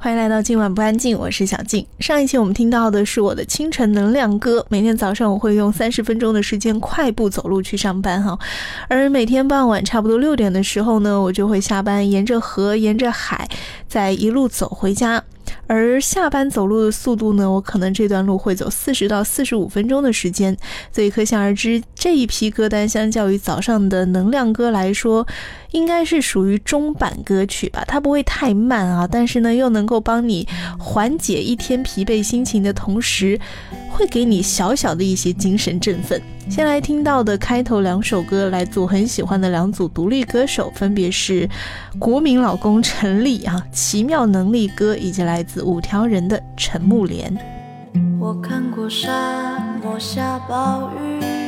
欢迎来到今晚不安静，我是小静。上一期我们听到的是我的清晨能量歌，每天早上我会用三十分钟的时间快步走路去上班哈，而每天傍晚差不多六点的时候呢，我就会下班，沿着河，沿着海，再一路走回家。而下班走路的速度呢，我可能这段路会走四十到四十五分钟的时间，所以可想而知，这一批歌单相较于早上的能量歌来说。应该是属于中版歌曲吧，它不会太慢啊，但是呢又能够帮你缓解一天疲惫心情的同时，会给你小小的一些精神振奋。先来听到的开头两首歌，来自我很喜欢的两组独立歌手，分别是国民老公陈立啊，《奇妙能力歌》，以及来自五条人的陈木莲。我看过沙漠下暴雨。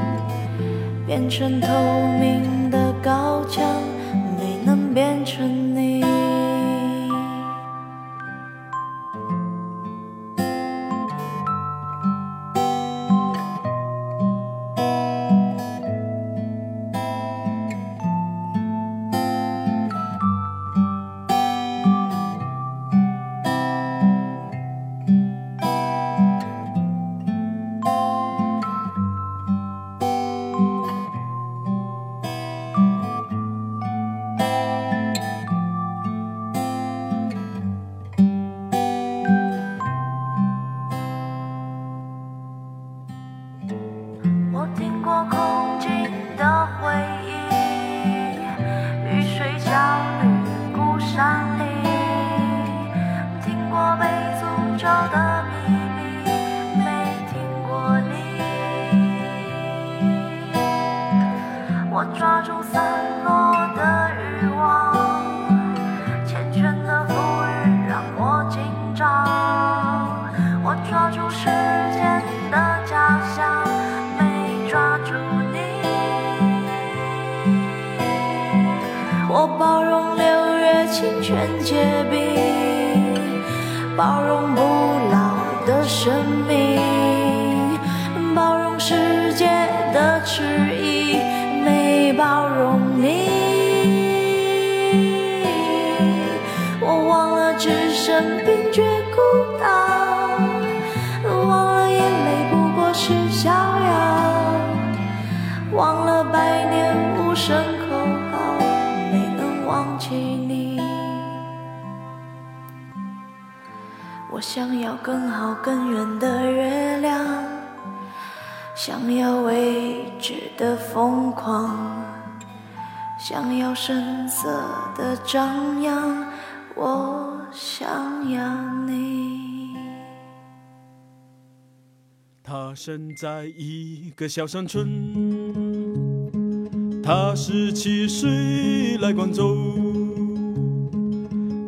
变成透明。时间的假象，没抓住你，我包容六月清泉结冰，包容不老的生命，包容世界的迟疑，没包容你。想要更好更圆的月亮，想要未知的疯狂，想要声色的张扬，我想要你。他生在一个小山村，他十七岁来广州，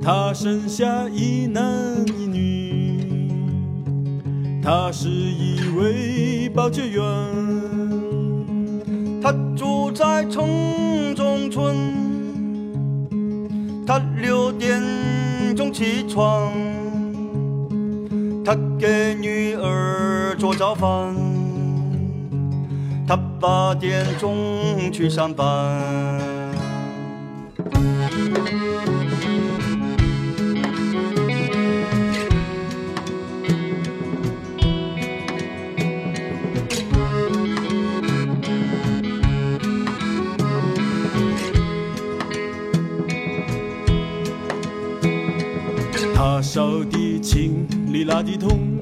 他生下一男一女。他是一位保洁员，他住在城中村，他六点钟起床，他给女儿做早饭，他八点钟去上班。烧的理垃的桶。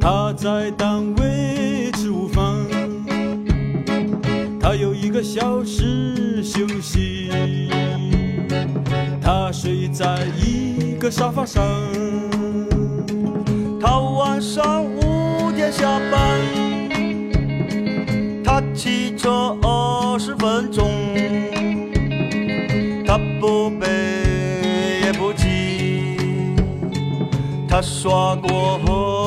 他在单位吃午饭，他有一个小时休息，他睡在一个沙发上。他晚上五点下班，他骑车二十分钟。他刷过河。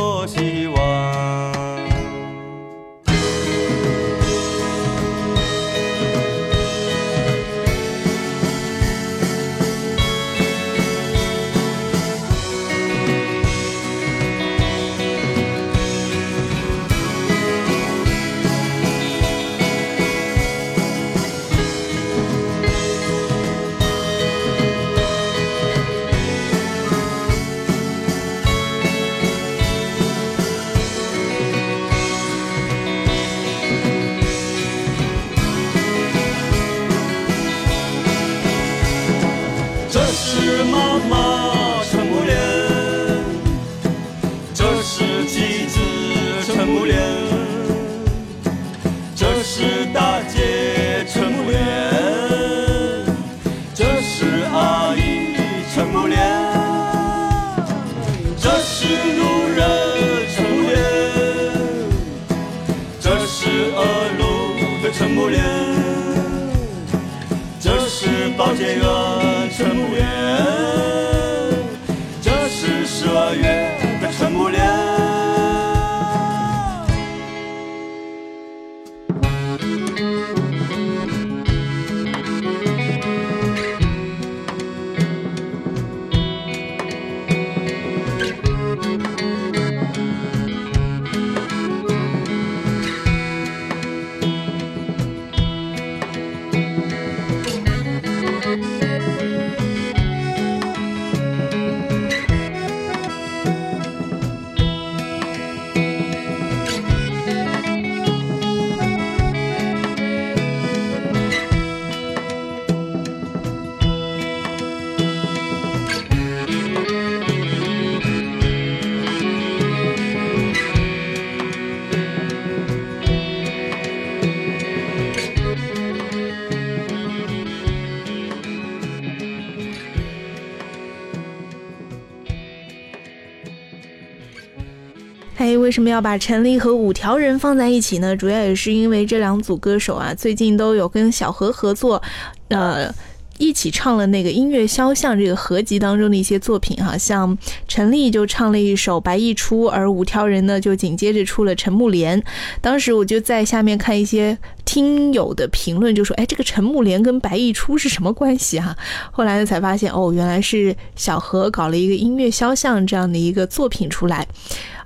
为什么要把陈丽和五条人放在一起呢？主要也是因为这两组歌手啊，最近都有跟小何合作，呃，一起唱了那个《音乐肖像》这个合集当中的一些作品哈。像陈丽就唱了一首《白玉出》，而五条人呢，就紧接着出了《陈木莲》。当时我就在下面看一些听友的评论，就说：“哎，这个陈木莲跟白玉出是什么关系？”哈，后来呢才发现，哦，原来是小何搞了一个《音乐肖像》这样的一个作品出来。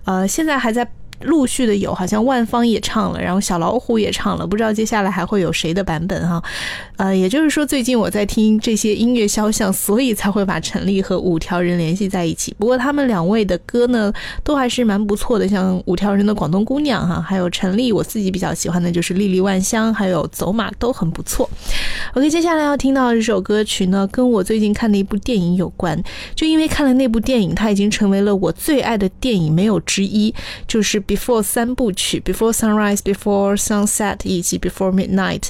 呃，现在还在。陆续的有，好像万芳也唱了，然后小老虎也唱了，不知道接下来还会有谁的版本哈。呃，也就是说最近我在听这些音乐肖像，所以才会把陈丽和五条人联系在一起。不过他们两位的歌呢，都还是蛮不错的，像五条人的《广东姑娘》哈，还有陈丽，我自己比较喜欢的就是《莉莉万香》，还有《走马》都很不错。OK，接下来要听到这首歌曲呢，跟我最近看的一部电影有关，就因为看了那部电影，它已经成为了我最爱的电影没有之一，就是。Before 三部曲，Before Sunrise，Before Sunset 以及 Before Midnight，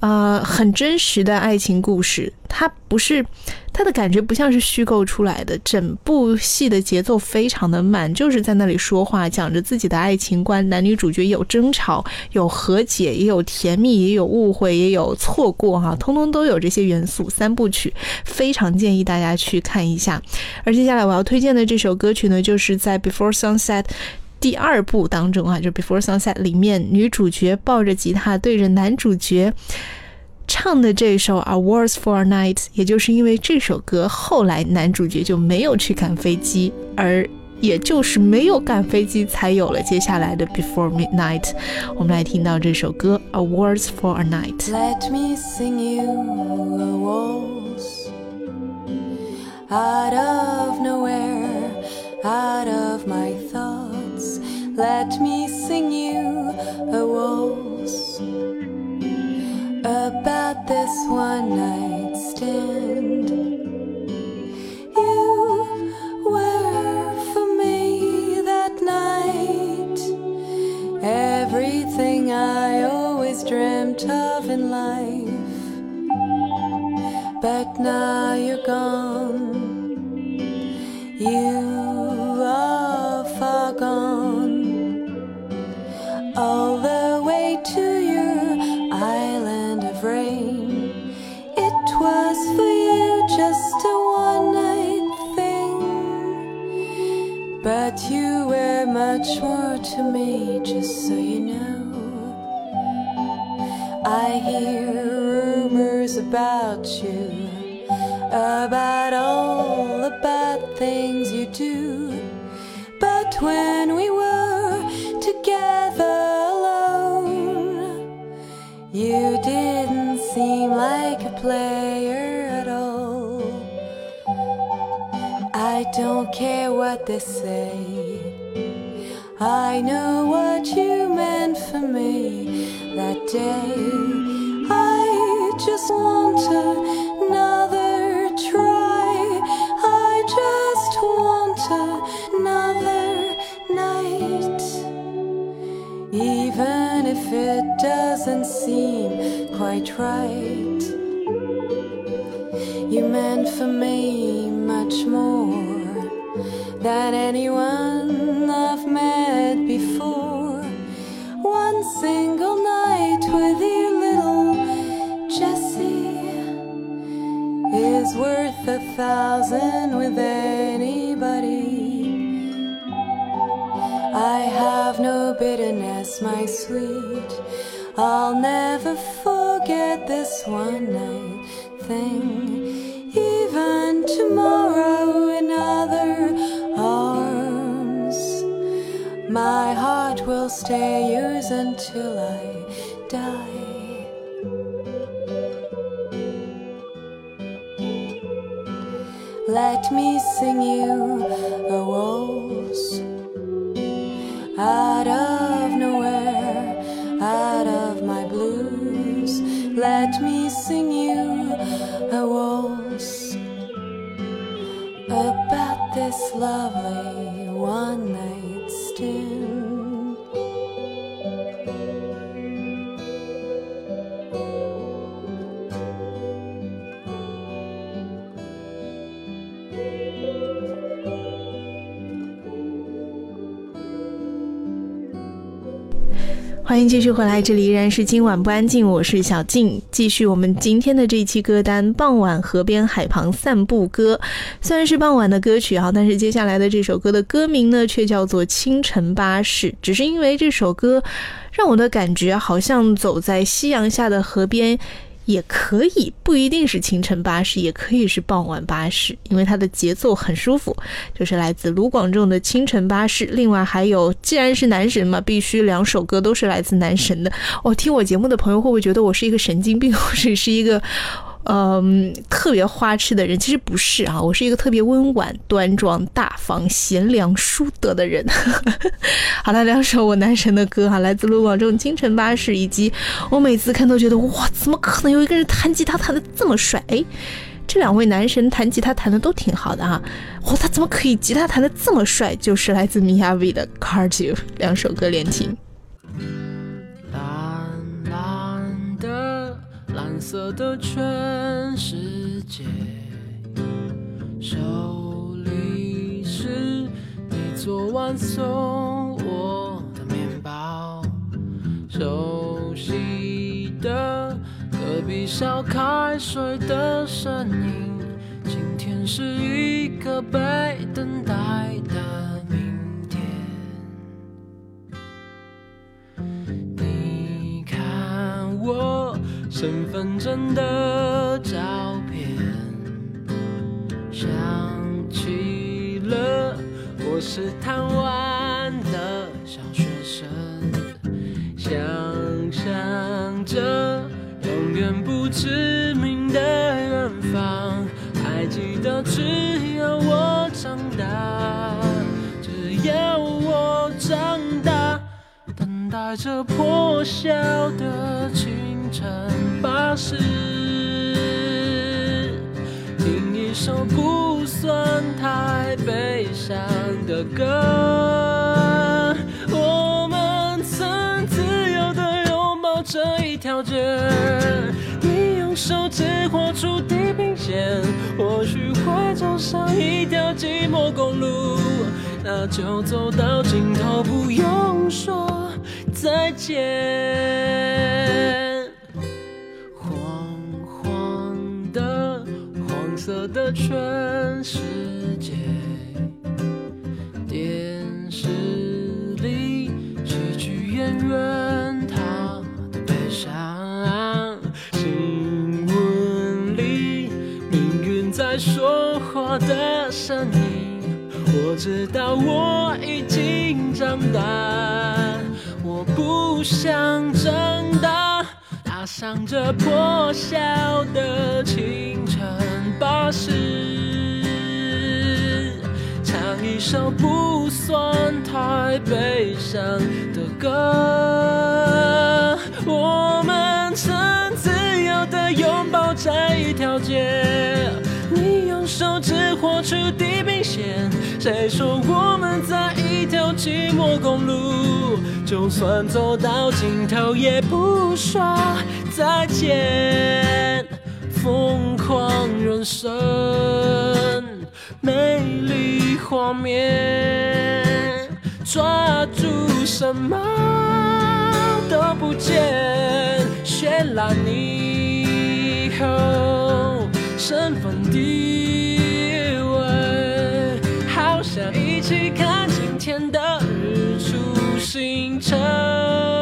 呃，很真实的爱情故事，它不是它的感觉不像是虚构出来的，整部戏的节奏非常的慢，就是在那里说话，讲着自己的爱情观，男女主角有争吵，有和解，也有甜蜜，也有误会，也有错过，哈，通通都有这些元素。三部曲非常建议大家去看一下。而接下来我要推荐的这首歌曲呢，就是在 Before Sunset。第二部当中啊，就《Before Sunset》里面，女主角抱着吉他对着男主角唱的这首《A Words for a Night》，也就是因为这首歌，后来男主角就没有去赶飞机，而也就是没有赶飞机，才有了接下来的《Before Midnight》。我们来听到这首歌《A Words for a Night》。Let me nowhere, waltz out sing you of out of a sing you a waltz about this one night stand. You were for me that night everything I always dreamt of in life, but now you're gone. about you, about all the bad things you do. But when we were together alone, you didn't seem like a player at all. I don't care what they say. I know what you meant for me that day. fright. You meant for me much more than anyone I've met before. One single night with you, little Jessie, is worth a thousand with anybody. I have no bitterness, my sweet. I'll never one night thing. Even tomorrow in other arms, my heart will stay yours until I die. Let me sing you Let me sing you a waltz about this lovely one night stand. 欢迎继续回来，这里依然是今晚不安静，我是小静。继续我们今天的这一期歌单，《傍晚河边海旁散步歌》，虽然是傍晚的歌曲哈，但是接下来的这首歌的歌名呢，却叫做《清晨巴士》。只是因为这首歌，让我的感觉好像走在夕阳下的河边。也可以不一定是清晨巴士，也可以是傍晚巴士，因为它的节奏很舒服，就是来自卢广仲的《清晨巴士》。另外还有，既然是男神嘛，必须两首歌都是来自男神的。哦，听我节目的朋友会不会觉得我是一个神经病，或者是一个？嗯，特别花痴的人其实不是啊，我是一个特别温婉、端庄、大方、贤良淑德的人。好了，两首我男神的歌啊，来自卢广仲《清晨巴士》，以及我每次看都觉得哇，怎么可能有一个人弹吉他弹的这么帅？哎，这两位男神弹吉他弹的都挺好的哈。哇，他怎么可以吉他弹的这么帅？就是来自 MIAV 的《c a r d i o 两首歌连听。色的全世界，手里是你昨晚送我的面包，熟悉的隔壁烧开水的声音，今天是一个被等待的明天。你看我。身份证的照片，想起了我是贪玩的小学生，想象着永远不知名的远方，还记得只要我长大，只要我长大，等待着破晓的。乘巴士，听一首不算太悲伤的歌。我们曾自由地拥抱这一条街，你用手指画出地平线，或许会走上一条寂寞公路，那就走到尽头，不用说再见。色的全世界，电视里喜剧演员他的悲伤，新闻里命运在说话的声音。我知道我已经长大，我不想长大，踏上这破晓的。巴士，唱一首不算太悲伤的歌。我们曾自由的拥抱在一条街，你用手指画出地平线。谁说我们在一条寂寞公路？就算走到尽头，也不说再见。疯狂人生，美丽画面，抓住什么都不见，绚烂你虹，身份地位，好想一起看今天的日出，星辰。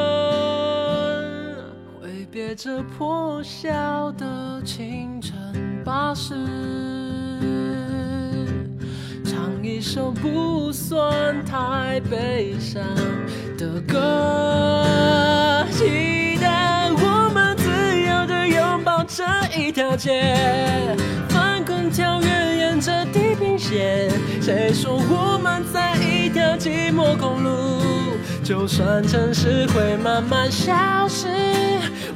这破晓的清晨巴士，唱一首不算太悲伤的歌。期待我们自由地拥抱这一条街，翻滚跳跃沿着地平线。谁说我们在一条寂寞公路？就算城市会慢慢消失。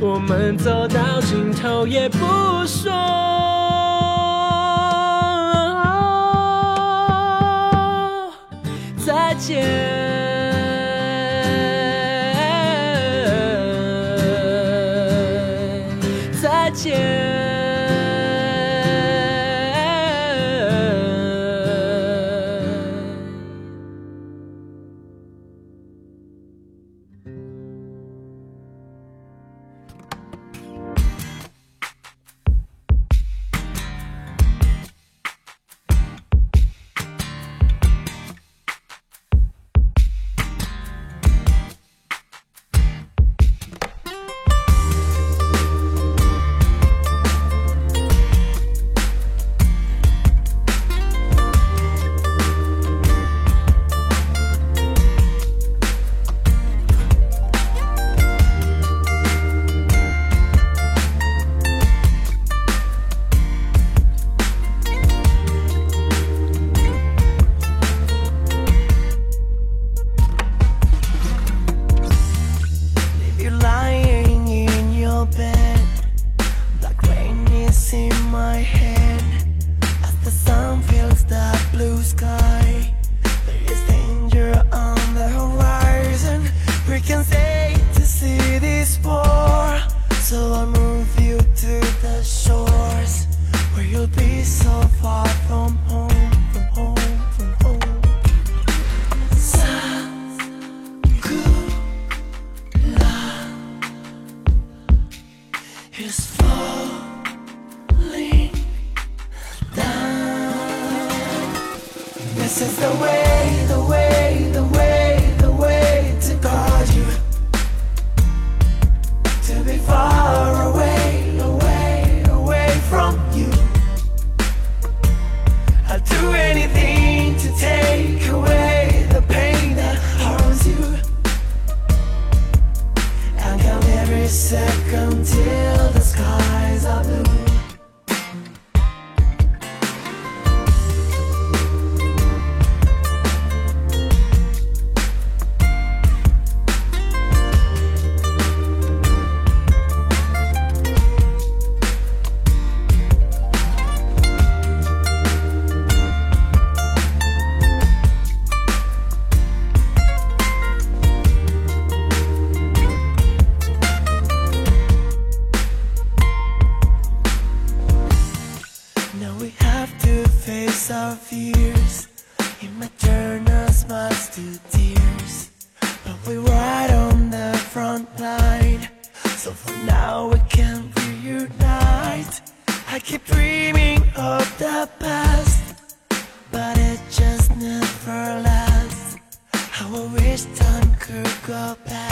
我们走到尽头也不说再见。Yes. night. I keep dreaming of the past, but it just never lasts. How I wish time could go back.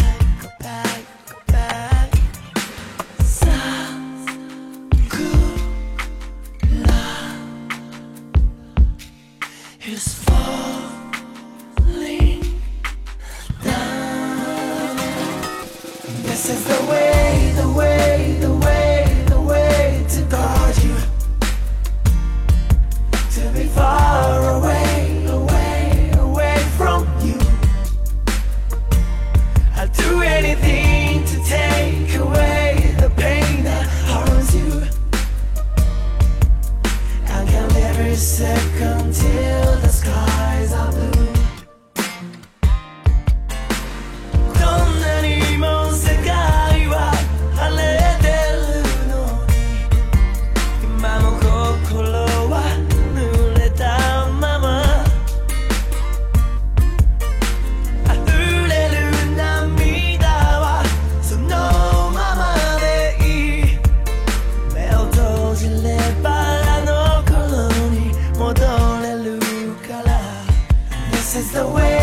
is the way.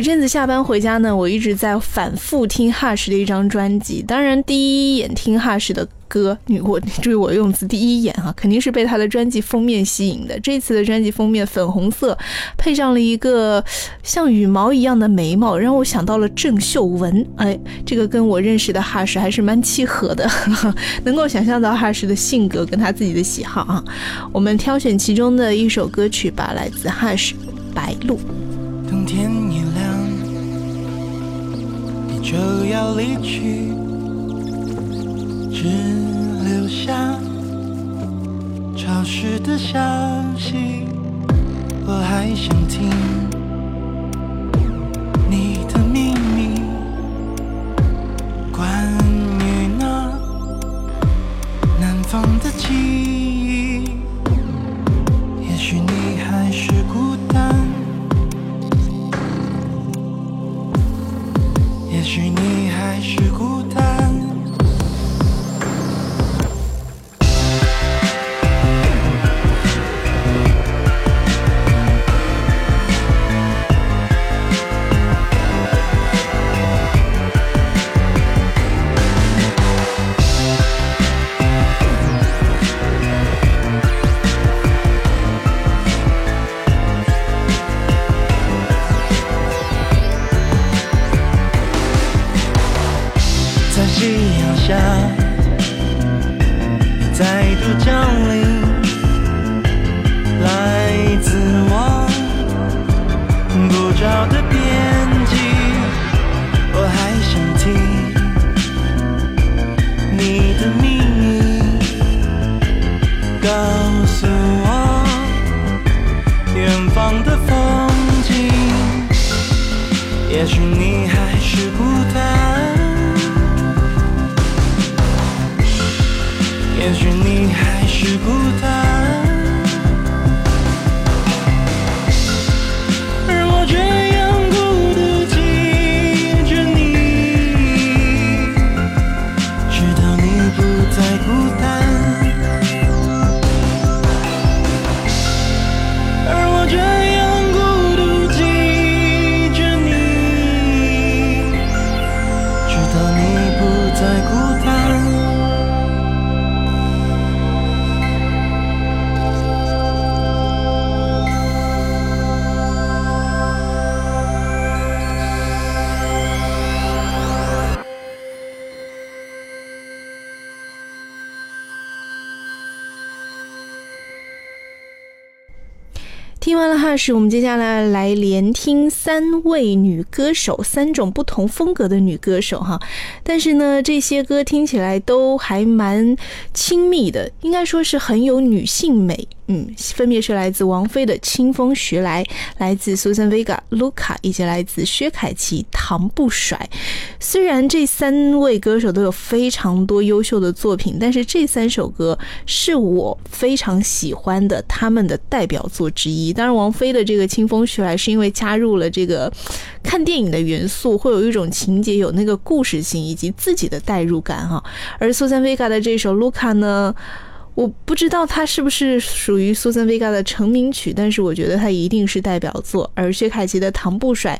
一阵子下班回家呢，我一直在反复听哈什的一张专辑。当然，第一眼听哈什的歌，你我注意我用词，第一眼啊，肯定是被他的专辑封面吸引的。这次的专辑封面粉红色，配上了一个像羽毛一样的眉毛，让我想到了郑秀文。哎，这个跟我认识的哈什还是蛮契合的，能够想象到哈什的性格跟他自己的喜好啊。我们挑选其中的一首歌曲吧，来自哈什《白露》。就要离去，只留下潮湿的消息。我还想听你的秘密，关于那南方的记忆。She 那是我们接下来来连听三位女歌手，三种不同风格的女歌手哈。但是呢，这些歌听起来都还蛮亲密的，应该说是很有女性美。嗯，分别是来自王菲的《清风徐来》，来自苏珊·维卡、卢卡》，以及来自薛凯琪《糖不甩》。虽然这三位歌手都有非常多优秀的作品，但是这三首歌是我非常喜欢的他们的代表作之一。当然，王菲的这个《清风徐来》是因为加入了这个看电影的元素，会有一种情节、有那个故事性以及自己的代入感啊。而苏珊·维卡的这首《卢卡》呢？我不知道它是不是属于 Susan Vega 的成名曲，但是我觉得它一定是代表作。而薛凯琪的《糖不甩》，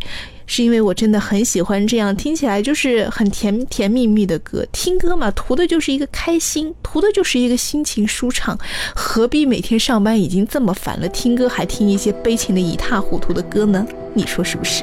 是因为我真的很喜欢这样听起来就是很甜甜蜜蜜的歌。听歌嘛，图的就是一个开心，图的就是一个心情舒畅，何必每天上班已经这么烦了，听歌还听一些悲情的一塌糊涂的歌呢？你说是不是？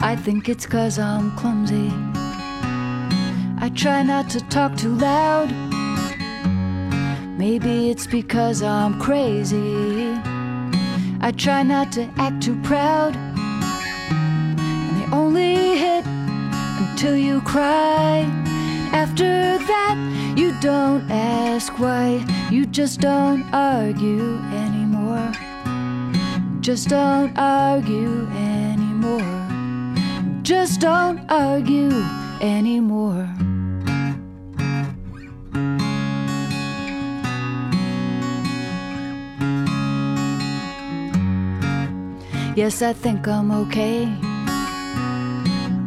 I think it's cause I'm clumsy. I try not to talk too loud. Maybe it's because I'm crazy. I try not to act too proud. And they only hit until you cry. After that, you don't ask why. You just don't argue anymore. Just don't argue anymore just don't argue anymore. Yes, I think I'm okay.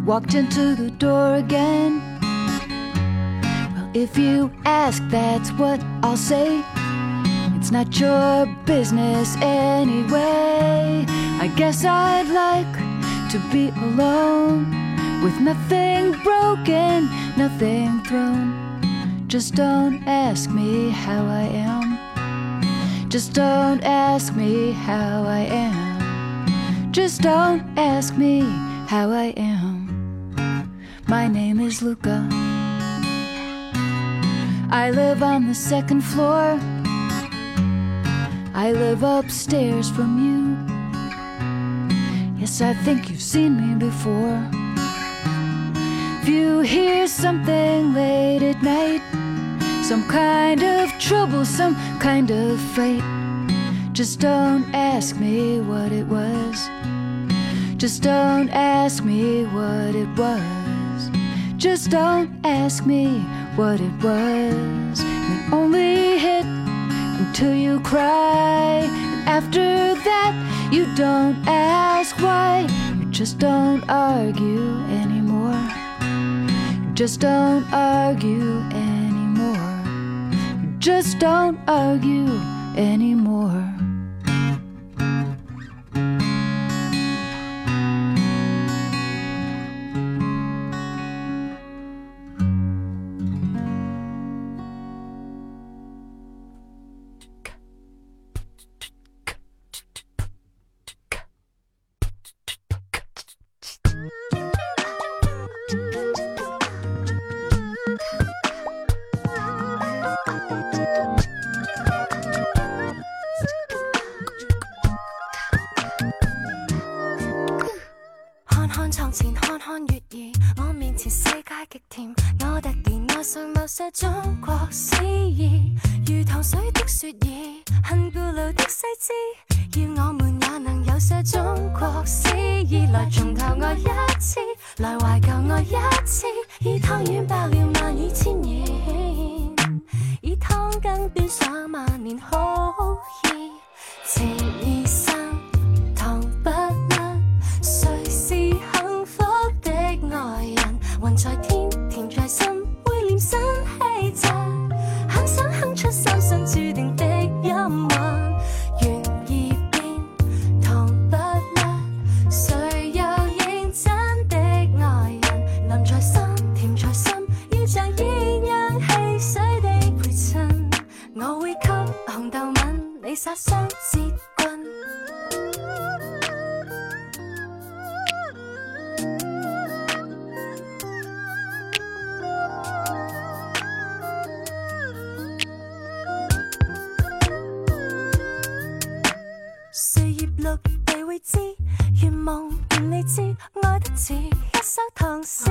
Walked into the door again. Well, if you ask, that's what I'll say. It's not your business anyway. I guess I'd like to be alone with nothing broken, nothing thrown. Just don't ask me how I am. Just don't ask me how I am. Just don't ask me how I am. My name is Luca. I live on the second floor. I live upstairs from you. Yes, I think you've seen me before. If you hear something late at night, some kind of trouble, some kind of fight, just don't ask me what it was. Just don't ask me what it was. Just don't ask me what it was. And only hit until you cry. And after that, you don't ask why, you just don't argue anymore. You just don't argue anymore. You just don't argue anymore. 甜，我突然爱上某些中国诗意，如糖水的雪耳，恨古老的细致，要我们也能有些中国诗意，来重头爱一次，来怀旧爱一次，以汤圆包了万语千言，以汤羹端上万年好意，情意深，糖不甩，谁是幸福的爱人，云在天。三生注定的音韵，愿意变糖不甩，谁又认真的爱人？浓在心，甜在心，要像鸳鸯戏水的陪衬，我会给红豆吻你傻笑。知，願望願你知，愛得似一首唐诗。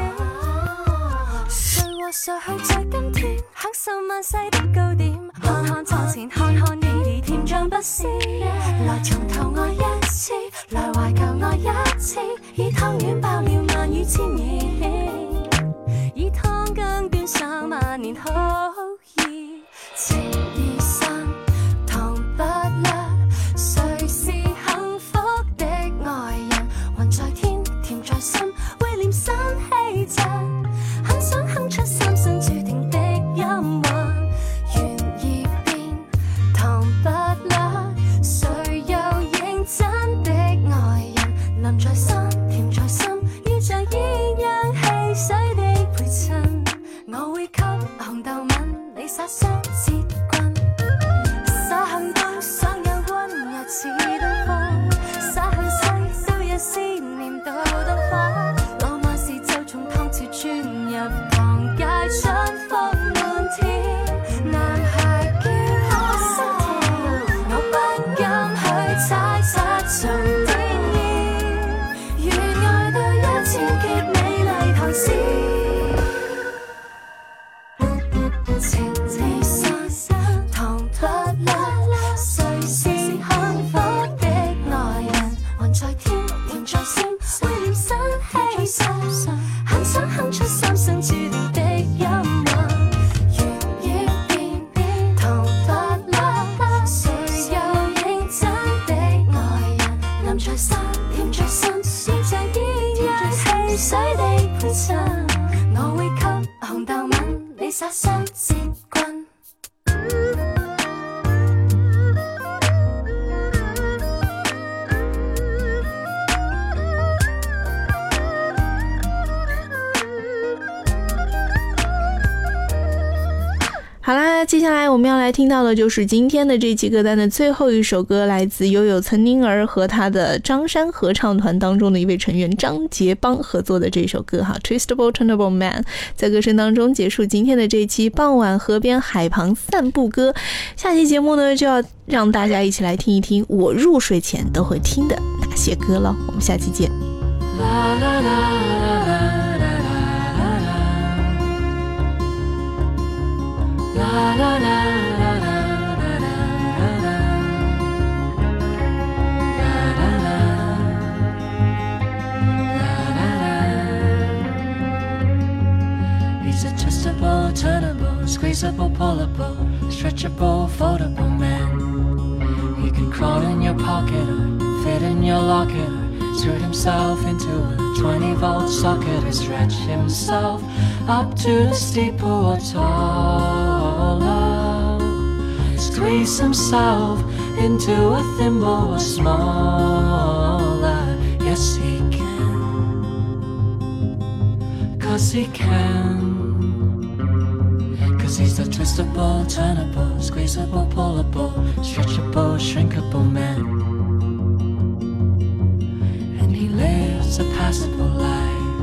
誰和誰去在今天享受萬世的糕點？看看床前，看看你甜醬不鮮。來重頭愛一次，來懷舊愛一次，以湯圓爆了萬語千言。在心，会练身气很想哼出三生注定。听到的就是今天的这期歌单的最后一首歌，来自悠悠岑宁儿和他的张山合唱团当中的一位成员张杰邦合作的这首歌哈，Twistable Turnable Man，在歌声当中结束今天的这期《傍晚河边海旁散步歌》，下期节目呢就要让大家一起来听一听我入睡前都会听的哪些歌了，我们下期见。啦啦啦啦啦 turnable, squeezable, pullable, stretchable, foldable man. He can crawl in your pocket or fit in your locket or screw himself into a 20 volt socket or stretch himself up to the steeple or tall. Squeeze himself into a thimble or smaller. Yes, he can. Cause he can. Cause he's a twistable, turnable, squeezable, pullable, stretchable, shrinkable man. And he lives a passable life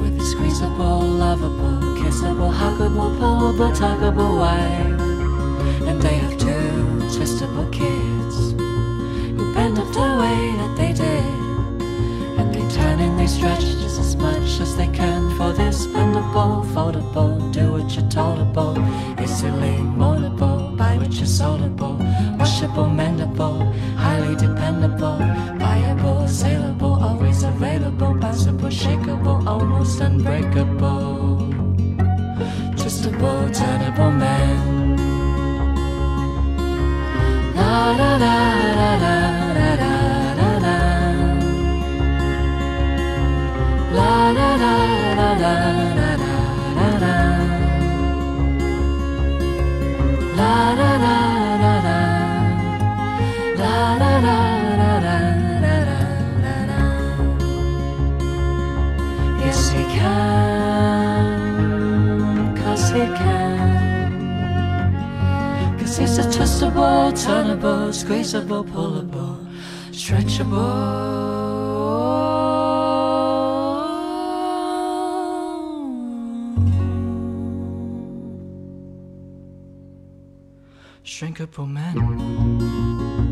with a squeezable, lovable it's like, well, how could one power but talk about wife? And they have two twistable kids who bend up the way that they did. And they turn and they stretch just as much as they can for this bendable, foldable, do what you're toldable. Easily moldable, buy what you're soldable, washable, mendable, highly dependable, viable, saleable, always available, possible, shakeable, almost unbreakable. A ball, tenable man. La la la. returnable, it's pullable, stretchable. Shrinkable man.